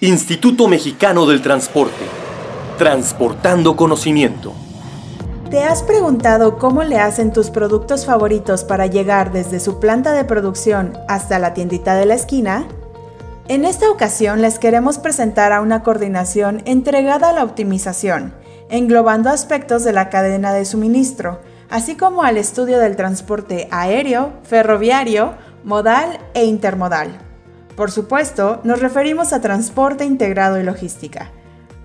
Instituto Mexicano del Transporte. Transportando conocimiento. ¿Te has preguntado cómo le hacen tus productos favoritos para llegar desde su planta de producción hasta la tiendita de la esquina? En esta ocasión les queremos presentar a una coordinación entregada a la optimización, englobando aspectos de la cadena de suministro, así como al estudio del transporte aéreo, ferroviario, modal e intermodal. Por supuesto, nos referimos a transporte integrado y logística.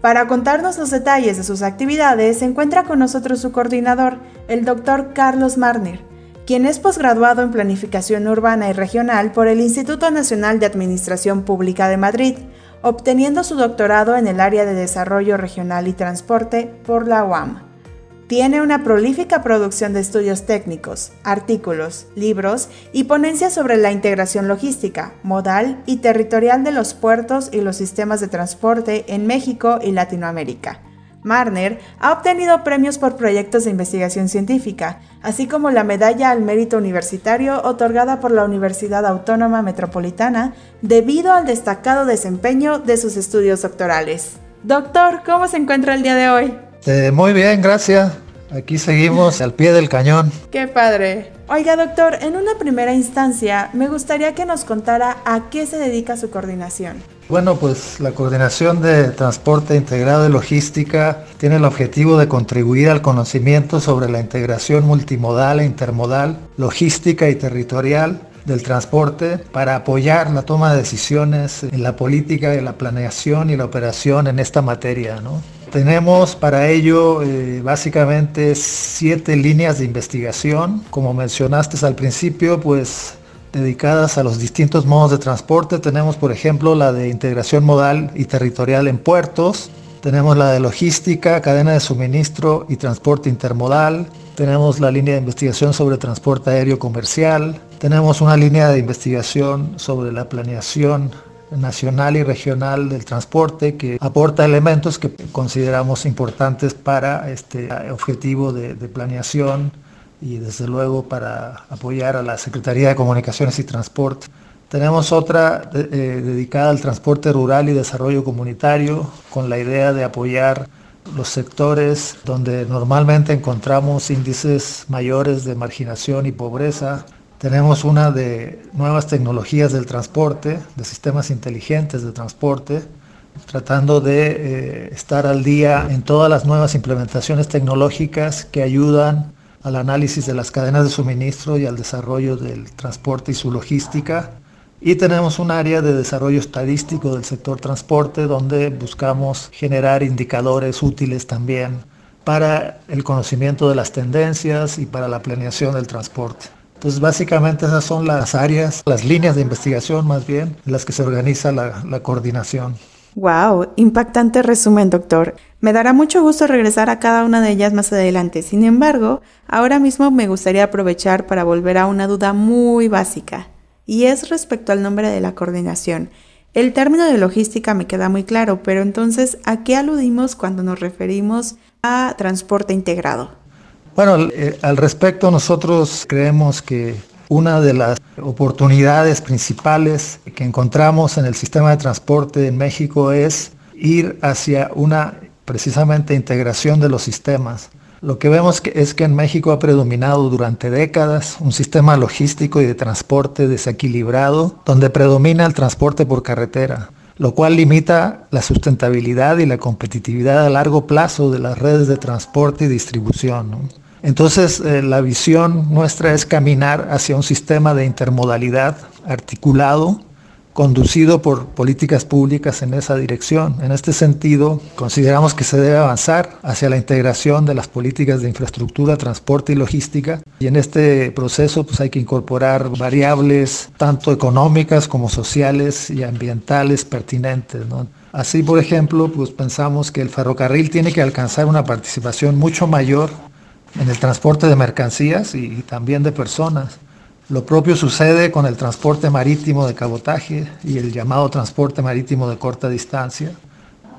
Para contarnos los detalles de sus actividades, se encuentra con nosotros su coordinador, el doctor Carlos Marner, quien es posgraduado en Planificación Urbana y Regional por el Instituto Nacional de Administración Pública de Madrid, obteniendo su doctorado en el área de Desarrollo Regional y Transporte por la UAM. Tiene una prolífica producción de estudios técnicos, artículos, libros y ponencias sobre la integración logística, modal y territorial de los puertos y los sistemas de transporte en México y Latinoamérica. Marner ha obtenido premios por proyectos de investigación científica, así como la Medalla al Mérito Universitario otorgada por la Universidad Autónoma Metropolitana debido al destacado desempeño de sus estudios doctorales. Doctor, ¿cómo se encuentra el día de hoy? Eh, muy bien, gracias. Aquí seguimos al pie del cañón. Qué padre. Oiga, doctor, en una primera instancia, me gustaría que nos contara a qué se dedica su coordinación. Bueno, pues la coordinación de transporte integrado y logística tiene el objetivo de contribuir al conocimiento sobre la integración multimodal e intermodal, logística y territorial del transporte para apoyar la toma de decisiones en la política de la planeación y la operación en esta materia. ¿no? Tenemos para ello eh, básicamente siete líneas de investigación, como mencionaste al principio, pues dedicadas a los distintos modos de transporte. Tenemos, por ejemplo, la de integración modal y territorial en puertos. Tenemos la de logística, cadena de suministro y transporte intermodal. Tenemos la línea de investigación sobre transporte aéreo comercial. Tenemos una línea de investigación sobre la planeación nacional y regional del transporte que aporta elementos que consideramos importantes para este objetivo de, planeación y desde luego para apoyar a la Secretaría de Comunicaciones y Transporte. Tenemos otra eh, dedicada al transporte rural y desarrollo comunitario con la idea de apoyar los sectores donde normalmente encontramos índices mayores de marginación y pobreza, tenemos una de nuevas tecnologías del transporte, de sistemas inteligentes de transporte, tratando de eh, estar al día en todas las nuevas implementaciones tecnológicas que ayudan al análisis de las cadenas de suministro y al desarrollo del transporte y su logística. Y tenemos un área de desarrollo estadístico del sector transporte donde buscamos generar indicadores útiles también para el conocimiento de las tendencias y para la planeación del transporte. Entonces básicamente esas son las áreas, las líneas de investigación más bien, en las que se organiza la coordinación. Wow, impactante resumen, doctor. Me dará mucho gusto regresar a cada una de ellas más adelante. Sin embargo, ahora mismo me gustaría aprovechar para volver a una duda muy básica, y es respecto al nombre de la coordinación. El término de logística me queda muy claro, pero entonces, ¿a qué aludimos cuando nos referimos a transporte integrado? Bueno, eh, al respecto nosotros creemos que una de las oportunidades principales que encontramos en el sistema de transporte en México es ir hacia una precisamente integración de los sistemas. Lo que vemos es que en México ha predominado durante décadas un sistema logístico y de transporte desequilibrado, donde predomina el transporte por carretera, lo cual limita la sustentabilidad y la competitividad a largo plazo de las redes de transporte y distribución. Entonces, eh, la visión nuestra es caminar hacia un sistema de intermodalidad articulado, conducido por políticas públicas en esa dirección. En este sentido, consideramos que se debe avanzar hacia la integración de las políticas de infraestructura, transporte y logística. Y en este proceso pues, hay que incorporar variables tanto económicas como sociales y ambientales pertinentes. Así, por ejemplo, pues pensamos que el ferrocarril tiene que alcanzar una participación mucho mayor en el transporte de mercancías y, también de personas. Lo propio sucede con el transporte marítimo de cabotaje y el llamado transporte marítimo de corta distancia.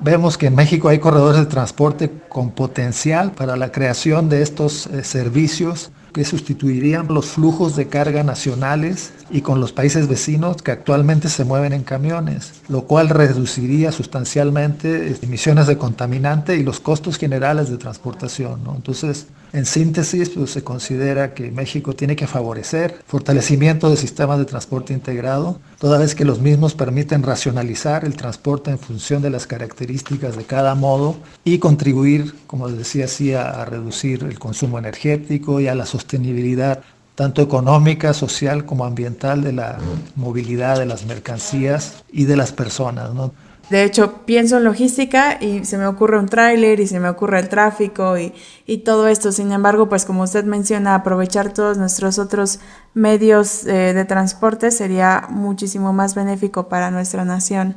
Vemos que en México hay corredores de transporte con potencial para la creación de estos eh, servicios que sustituirían los flujos de carga nacionales y con los países vecinos que actualmente se mueven en camiones, lo cual reduciría sustancialmente emisiones de contaminante y los costos generales de transportación. Entonces, en síntesis, pues, se considera que México tiene que favorecer fortalecimiento de sistemas de transporte integrado, toda vez que los mismos permiten racionalizar el transporte en función de las características de cada modo y contribuir, como decía así, a, reducir el consumo energético y a la sostenibilidad tanto económica, social como ambiental de la movilidad de las mercancías y de las personas. De hecho, pienso en logística y se me ocurre un tráiler y se me ocurre el tráfico y, y, todo esto. Sin embargo, pues como usted menciona, aprovechar todos nuestros otros medios eh, de transporte sería muchísimo más benéfico para nuestra nación.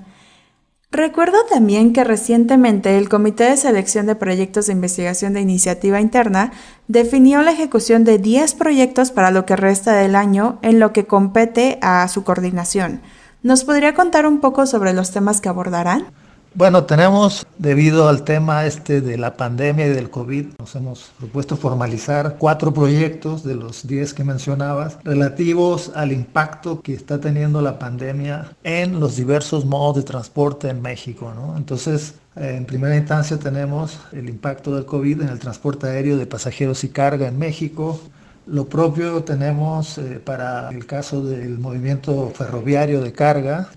Recuerdo también que recientemente el Comité de Selección de Proyectos de Investigación de Iniciativa Interna definió la ejecución de 10 proyectos para lo que resta del año en lo que compete a su coordinación. ¿Nos podría contar un poco sobre los temas que abordarán? Bueno, tenemos, debido al tema este de la pandemia y del COVID, nos hemos propuesto formalizar cuatro proyectos de los diez que mencionabas relativos al impacto que está teniendo la pandemia en los diversos modos de transporte en México. Entonces, en primera instancia tenemos el impacto del COVID en el transporte aéreo de pasajeros y carga en México, lo propio tenemos eh, para el caso del movimiento ferroviario de carga,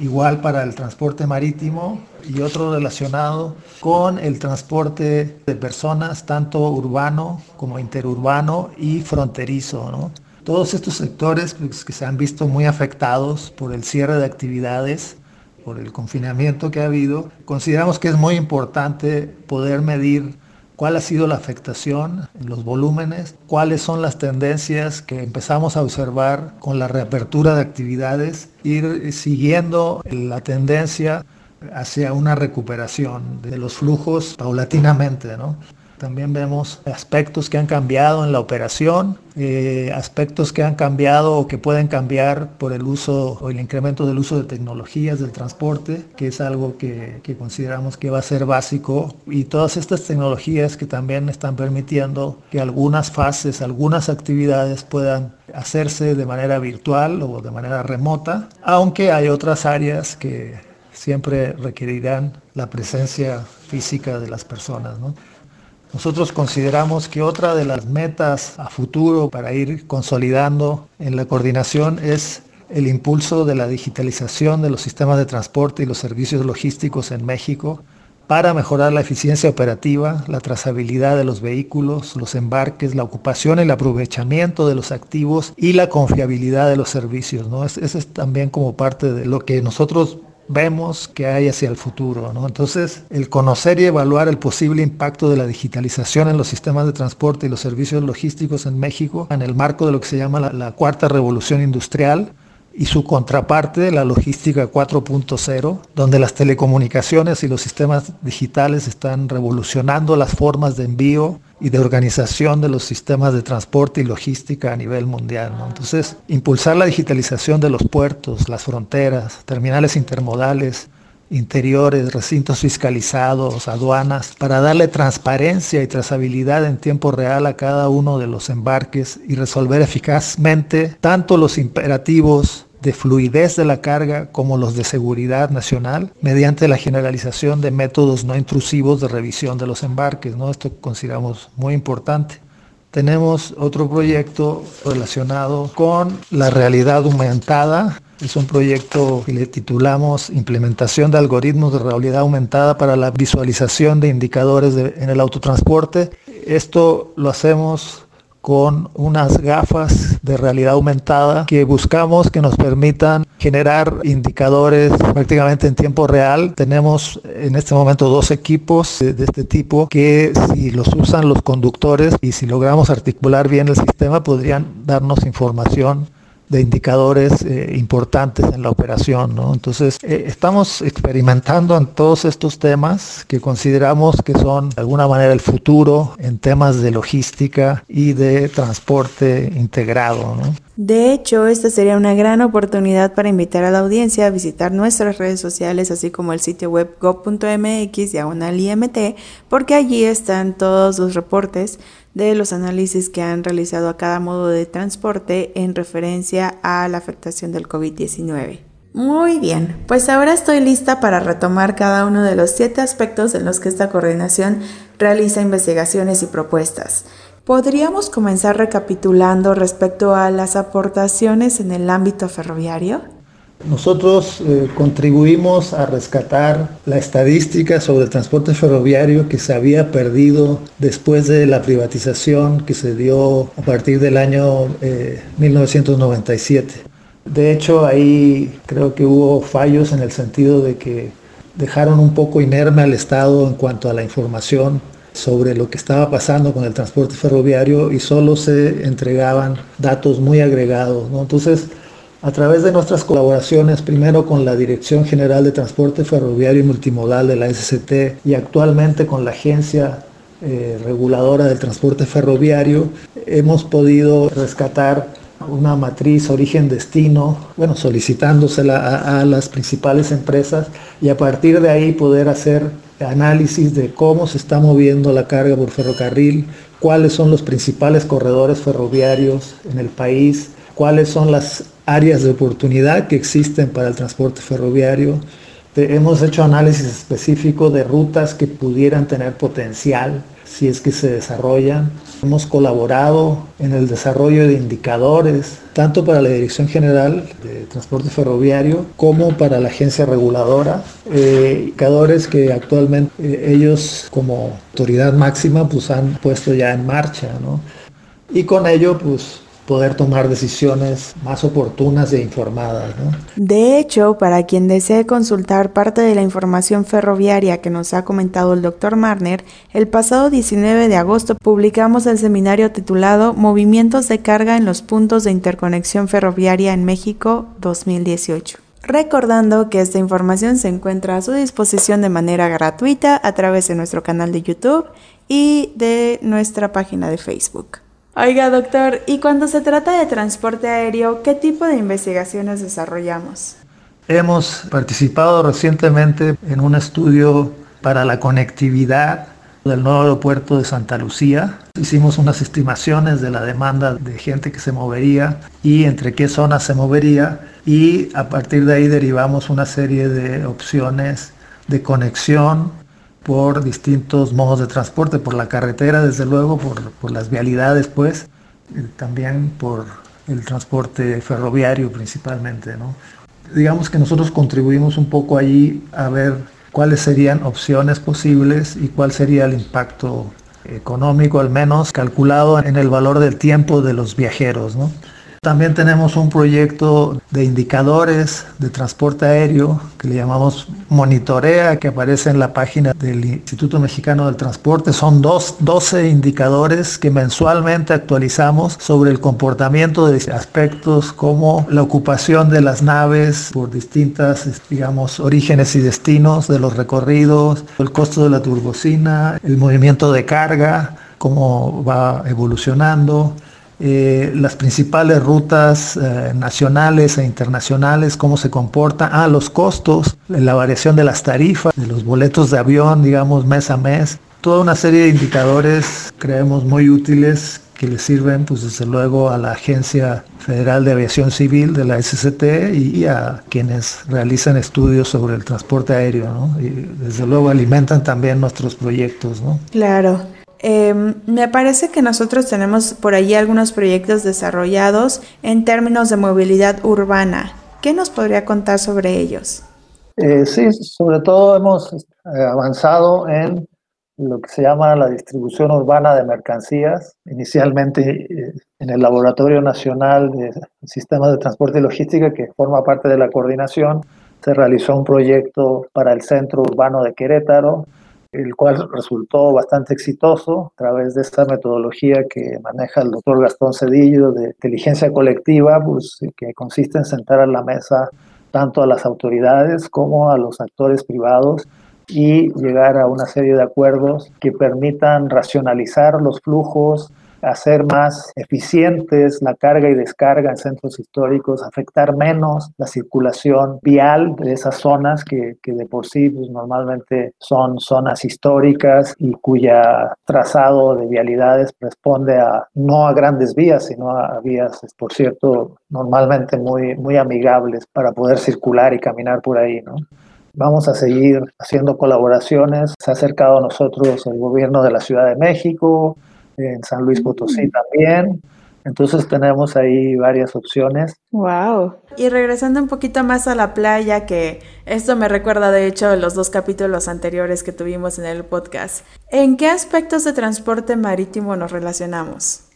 igual para el transporte marítimo y otro relacionado con el transporte de personas, tanto urbano como interurbano y fronterizo. Todos estos sectores pues, que se han visto muy afectados por el cierre de actividades, por el confinamiento que ha habido, consideramos que es muy importante poder medir cuál ha sido la afectación en los volúmenes, cuáles son las tendencias que empezamos a observar con la reapertura de actividades, ir siguiendo la tendencia hacia una recuperación de los flujos paulatinamente. ¿no? También vemos aspectos que han cambiado en la operación, eh, aspectos que han cambiado o que pueden cambiar por el uso o el incremento del uso de tecnologías del transporte, que es algo que, que consideramos que va a ser básico. Y todas estas tecnologías que también están permitiendo que algunas fases, algunas actividades puedan hacerse de manera virtual o de manera remota, aunque hay otras áreas que siempre requerirán la presencia física de las personas. ¿no? Nosotros consideramos que otra de las metas a futuro para ir consolidando en la coordinación es el impulso de la digitalización de los sistemas de transporte y los servicios logísticos en México para mejorar la eficiencia operativa, la trazabilidad de los vehículos, los embarques, la ocupación el aprovechamiento de los activos y la confiabilidad de los servicios. ¿no? Es también como parte de lo que nosotros vemos que hay hacia el futuro. Entonces, el conocer y evaluar el posible impacto de la digitalización en los sistemas de transporte y los servicios logísticos en México, en el marco de lo que se llama la, cuarta revolución industrial, y su contraparte, la logística 4.0, donde las telecomunicaciones y los sistemas digitales están revolucionando las formas de envío y de organización de los sistemas de transporte y logística a nivel mundial. Entonces, impulsar la digitalización de los puertos, las fronteras, terminales intermodales, interiores, recintos fiscalizados, aduanas, para darle transparencia y trazabilidad en tiempo real a cada uno de los embarques y resolver eficazmente tanto los imperativos de fluidez de la carga como los de seguridad nacional mediante la generalización de métodos no intrusivos de revisión de los embarques. ¿no? Esto consideramos muy importante. Tenemos otro proyecto relacionado con la realidad aumentada. Es un proyecto que le titulamos Implementación de algoritmos de realidad aumentada para la visualización de indicadores en el autotransporte. Esto lo hacemos con unas gafas de realidad aumentada que buscamos que nos permitan generar indicadores prácticamente en tiempo real. Tenemos en este momento dos equipos de, este tipo que si los usan los conductores y si logramos articular bien el sistema podrían darnos información de indicadores eh, importantes en la operación. ¿no? Entonces, eh, estamos experimentando en todos estos temas que consideramos que son de alguna manera el futuro en temas de logística y de transporte integrado. De hecho, esta sería una gran oportunidad para invitar a la audiencia a visitar nuestras redes sociales, así como el sitio web go.mx diagonal IMT, porque allí están todos los reportes de los análisis que han realizado a cada modo de transporte en referencia a la afectación del COVID-19. Muy bien, pues ahora estoy lista para retomar cada uno de los siete aspectos en los que esta coordinación realiza investigaciones y propuestas. ¿Podríamos comenzar recapitulando respecto a las aportaciones en el ámbito ferroviario? Nosotros eh, contribuimos a rescatar la estadística sobre el transporte ferroviario que se había perdido después de la privatización que se dio a partir del año 1997. Eh, de hecho, ahí creo que hubo fallos en el sentido de que dejaron un poco inerme al Estado en cuanto a la información sobre lo que estaba pasando con el transporte ferroviario y solo se entregaban datos muy agregados. Entonces, a través de nuestras colaboraciones, primero con la Dirección General de Transporte Ferroviario y Multimodal de la SCT y actualmente con la Agencia eh, Reguladora del Transporte Ferroviario, hemos podido rescatar una matriz origen-destino, bueno, solicitándosela a las principales empresas y a partir de ahí poder hacer análisis de cómo se está moviendo la carga por ferrocarril, cuáles son los principales corredores ferroviarios en el país, cuáles son las áreas de oportunidad que existen para el transporte ferroviario. Hemos hecho análisis específico de rutas que pudieran tener potencial si es que se desarrollan. Hemos colaborado en el desarrollo de indicadores, tanto para la Dirección General de Transporte Ferroviario como para la agencia reguladora, eh, indicadores que actualmente eh, ellos como autoridad máxima pues han puesto ya en marcha. Y con ello pues poder tomar decisiones más oportunas e informadas. De hecho, para quien desee consultar parte de la información ferroviaria que nos ha comentado el doctor Marner, el pasado 19 de agosto publicamos el seminario titulado Movimientos de carga en los puntos de interconexión ferroviaria en México 2018 recordando que esta información se encuentra a su disposición de manera gratuita a través de nuestro canal de YouTube y de nuestra página de Facebook. Oiga, doctor, y cuando se trata de transporte aéreo, ¿qué tipo de investigaciones desarrollamos? Hemos participado recientemente en un estudio para la conectividad del nuevo aeropuerto de Santa Lucía. Hicimos unas estimaciones de la demanda de gente que se movería y entre qué zonas se movería y a partir de ahí derivamos una serie de opciones de conexión por distintos modos de transporte, por la carretera desde luego, por, las vialidades pues, también por el transporte ferroviario principalmente. Digamos que nosotros contribuimos un poco allí a ver cuáles serían opciones posibles y cuál sería el impacto económico al menos calculado en el valor del tiempo de los viajeros. También tenemos un proyecto de indicadores de transporte aéreo que le llamamos Monitorea, que aparece en la página del Instituto Mexicano del Transporte. Son dos, 12 indicadores que mensualmente actualizamos sobre el comportamiento de aspectos como la ocupación de las naves por distintas, digamos, orígenes y destinos de los recorridos, el costo de la turbocina, el movimiento de carga, cómo va evolucionando eh, las principales rutas eh, nacionales e internacionales, cómo se comportan, ah, los costos, la variación de las tarifas, de los boletos de avión, digamos, mes a mes, toda una serie de indicadores creemos muy útiles que le sirven, pues desde luego, a la Agencia Federal de Aviación Civil de la SCT y, a quienes realizan estudios sobre el transporte aéreo, ¿no? Y desde luego alimentan también nuestros proyectos, ¿no? Claro. Em, me parece que nosotros tenemos por allí algunos proyectos desarrollados en términos de movilidad urbana. ¿Qué nos podría contar sobre ellos? Eh, sí, sobre todo hemos eh, avanzado en lo que se llama la distribución urbana de mercancías. Inicialmente eh, en el Laboratorio Nacional de Sistemas de Transporte y Logística, que forma parte de la coordinación, se realizó un proyecto para el centro urbano de Querétaro el cual resultó bastante exitoso a través de esta metodología que maneja el doctor Gastón Cedillo de inteligencia colectiva, pues, que consiste en sentar a la mesa tanto a las autoridades como a los actores privados y llegar a una serie de acuerdos que permitan racionalizar los flujos, hacer más eficientes la carga y descarga en centros históricos, afectar menos la circulación vial de esas zonas que, que de por sí pues, normalmente son zonas históricas y cuya trazado de vialidades responde a no a grandes vías, sino a, vías, por cierto, normalmente muy, muy amigables para poder circular y caminar por ahí, ¿no? Vamos a seguir haciendo colaboraciones. Se ha acercado a nosotros el gobierno de la Ciudad de México, en San Luis Potosí también. Entonces tenemos ahí varias opciones. Wow. Y regresando un poquito más a la playa, que esto me recuerda de hecho los dos capítulos anteriores que tuvimos en el podcast. ¿En qué aspectos de transporte marítimo nos relacionamos?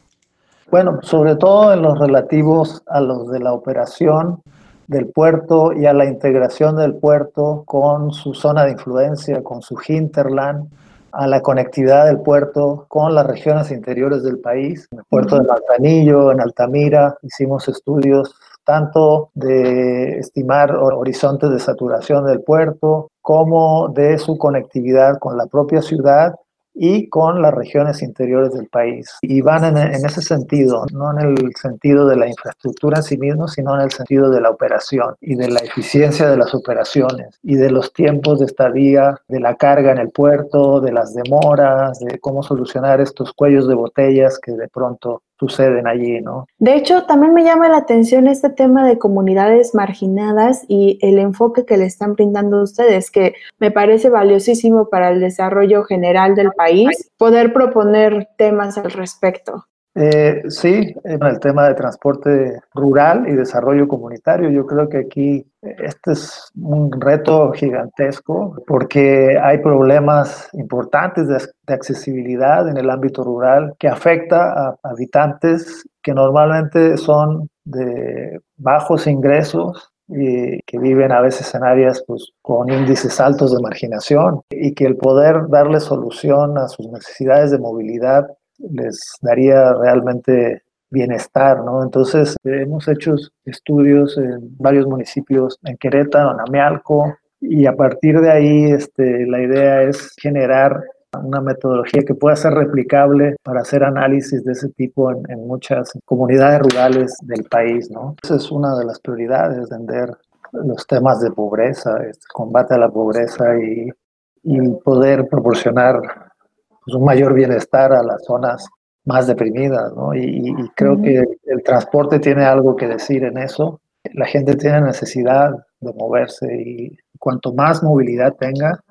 Bueno, sobre todo en los relativos a los de la operación del puerto y a la integración del puerto con su zona de influencia, con su hinterland a la conectividad del puerto con las regiones interiores del país. En el puerto de Manzanillo, en Altamira, hicimos estudios tanto de estimar horizontes de saturación del puerto como de su conectividad con la propia ciudad y con las regiones interiores del país. Y van en, ese sentido, no en el sentido de la infraestructura en sí mismo, sino en el sentido de la operación y de la eficiencia de las operaciones y de los tiempos de estadía, de la carga en el puerto, de las demoras, de cómo solucionar estos cuellos de botellas que de pronto suceden allí, ¿no? De hecho, también me llama la atención este tema de comunidades marginadas y el enfoque que le están brindando ustedes, que me parece valiosísimo para el desarrollo general del país, poder proponer temas al respecto. Eh, sí, en el tema de transporte rural y desarrollo comunitario, yo creo que aquí este es un reto gigantesco porque hay problemas importantes de, accesibilidad en el ámbito rural que afecta a habitantes que normalmente son de bajos ingresos y que viven a veces en áreas pues, con índices altos de marginación y que el poder darle solución a sus necesidades de movilidad les daría realmente bienestar, ¿no? Entonces, hemos hecho estudios en varios municipios, en Querétaro, en Amealco, y a partir de ahí, este, la idea es generar una metodología que pueda ser replicable para hacer análisis de ese tipo en, muchas comunidades rurales del país, ¿no? Esa es una de las prioridades, vender los temas de pobreza, este, combate a la pobreza y, y poder proporcionar pues, un mayor bienestar a las zonas más deprimidas, ¿no? Y, creo que el transporte tiene algo que decir en eso. La gente tiene necesidad de moverse y cuanto más movilidad tenga,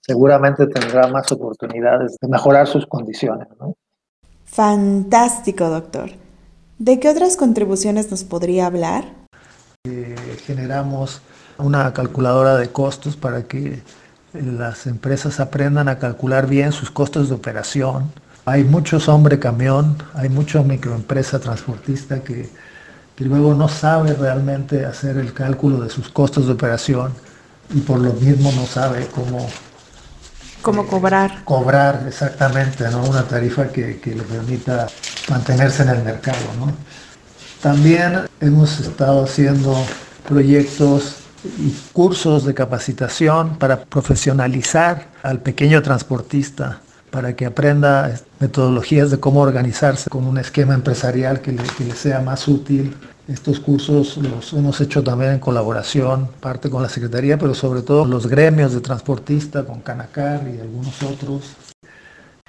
seguramente tendrá más oportunidades de mejorar sus condiciones, ¿no? Fantástico, doctor. ¿De qué otras contribuciones nos podría hablar? Eh, generamos una calculadora de costos para que las empresas aprendan a calcular bien sus costos de operación. Hay muchos hombre camión, hay mucha microempresa transportista que, que luego no sabe realmente hacer el cálculo de sus costos de operación y por lo mismo no sabe cómo cómo eh, cobrar. Cobrar, exactamente, ¿no? Una tarifa que, que, le permita mantenerse en el mercado, ¿no? También hemos estado haciendo proyectos y cursos de capacitación para profesionalizar al pequeño transportista, para que aprenda metodologías de cómo organizarse con un esquema empresarial que le, sea más útil. Estos cursos los hemos hecho también en colaboración, parte con la Secretaría, pero sobre todo los gremios de transportistas, con Canacar y algunos otros.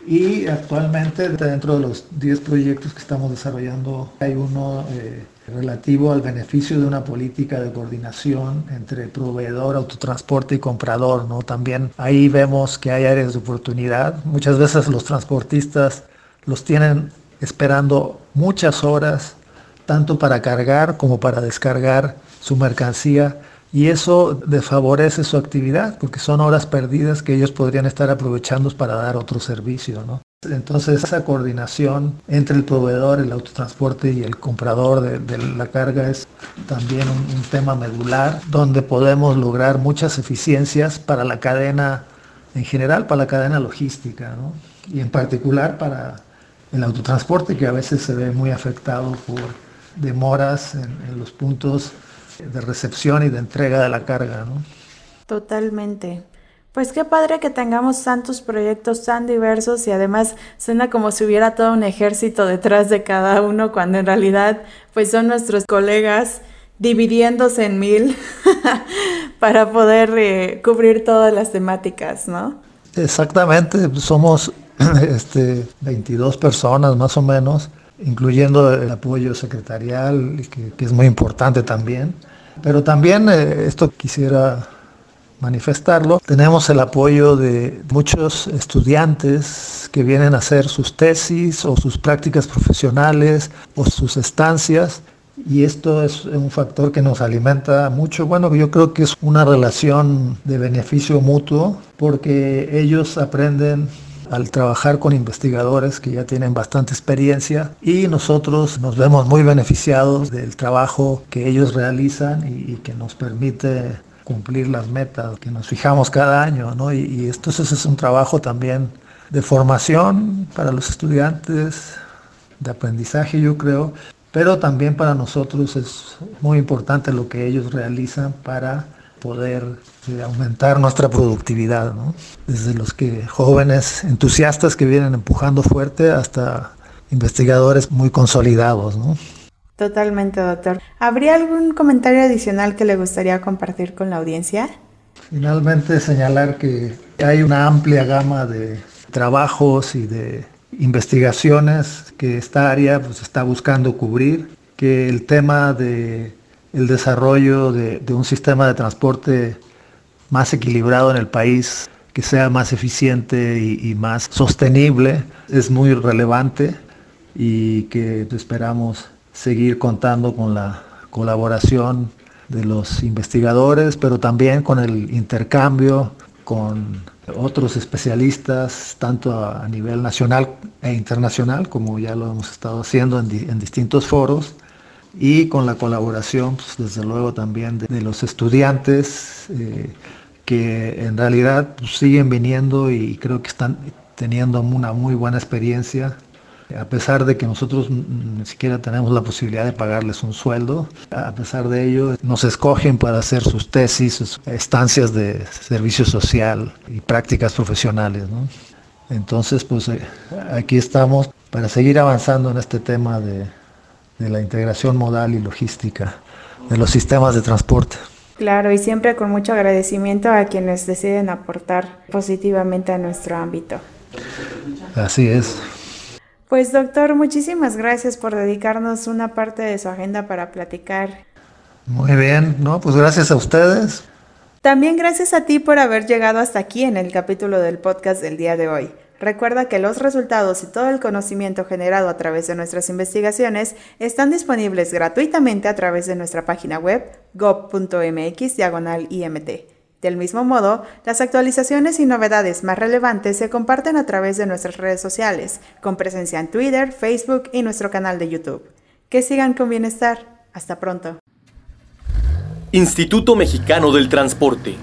Y actualmente dentro de los 10 proyectos que estamos desarrollando hay uno eh, relativo al beneficio de una política de coordinación entre proveedor, autotransporte y comprador. ¿no? También ahí vemos que hay áreas de oportunidad. Muchas veces los transportistas los tienen esperando muchas horas, tanto para cargar como para descargar su mercancía. Y eso desfavorece su actividad porque son horas perdidas que ellos podrían estar aprovechando para dar otro servicio. ¿no? Entonces esa coordinación entre el proveedor, el autotransporte y el comprador de, la carga es también un, tema medular donde podemos lograr muchas eficiencias para la cadena en general para la cadena logística, y en particular para el autotransporte que a veces se ve muy afectado por demoras en, los puntos de recepción y de entrega de la carga. Totalmente. Pues qué padre que tengamos tantos proyectos tan diversos y además suena como si hubiera todo un ejército detrás de cada uno cuando en realidad pues son nuestros colegas dividiéndose en mil para poder eh, cubrir todas las temáticas, ¿no? Exactamente, somos este, 22 personas más o menos, incluyendo el apoyo secretarial, que, es muy importante también. Pero también eh, esto quisiera manifestarlo. Tenemos el apoyo de muchos estudiantes que vienen a hacer sus tesis o sus prácticas profesionales o sus estancias y esto es un factor que nos alimenta mucho. Bueno, yo creo que es una relación de beneficio mutuo porque ellos aprenden al trabajar con investigadores que ya tienen bastante experiencia y nosotros nos vemos muy beneficiados del trabajo que ellos realizan y, que nos permite cumplir las metas que nos fijamos cada año, ¿no? Y, y esto es un trabajo también de formación para los estudiantes, de aprendizaje yo creo, pero también para nosotros es muy importante lo que ellos realizan para poder eh, aumentar nuestra productividad, desde los que jóvenes entusiastas que vienen empujando fuerte hasta investigadores muy consolidados. ¿no? Totalmente, doctor. ¿Habría algún comentario adicional que le gustaría compartir con la audiencia? Finalmente, señalar que hay una amplia gama de trabajos y de investigaciones que esta área pues, está buscando cubrir, que el tema de el desarrollo de, un sistema de transporte más equilibrado en el país, que sea más eficiente y más sostenible, es muy relevante y que esperamos seguir contando con la colaboración de los investigadores, pero también con el intercambio con otros especialistas, tanto a, nivel nacional e internacional, como ya lo hemos estado haciendo en, distintos foros, y con la colaboración, pues, desde luego, también de, los estudiantes, eh, que en realidad pues, siguen viniendo y creo que están teniendo una muy buena experiencia a pesar de que nosotros ni siquiera tenemos la posibilidad de pagarles un sueldo, a pesar de ello nos escogen para hacer sus tesis, sus estancias de servicio social y prácticas profesionales. Entonces, pues eh, aquí estamos para seguir avanzando en este tema de, de la integración modal y logística de los sistemas de transporte. Claro, y siempre con mucho agradecimiento a quienes deciden aportar positivamente a nuestro ámbito. Así es. Pues doctor, muchísimas gracias por dedicarnos una parte de su agenda para platicar. Muy bien, no, pues gracias a ustedes. También gracias a ti por haber llegado hasta aquí en el capítulo del podcast del día de hoy. Recuerda que los resultados y todo el conocimiento generado a través de nuestras investigaciones están disponibles gratuitamente a través de nuestra página web gov.mx IMT. Del mismo modo, las actualizaciones y novedades más relevantes se comparten a través de nuestras redes sociales, con presencia en Twitter, Facebook y nuestro canal de YouTube. Que sigan con bienestar. Hasta pronto. Instituto Mexicano del Transporte.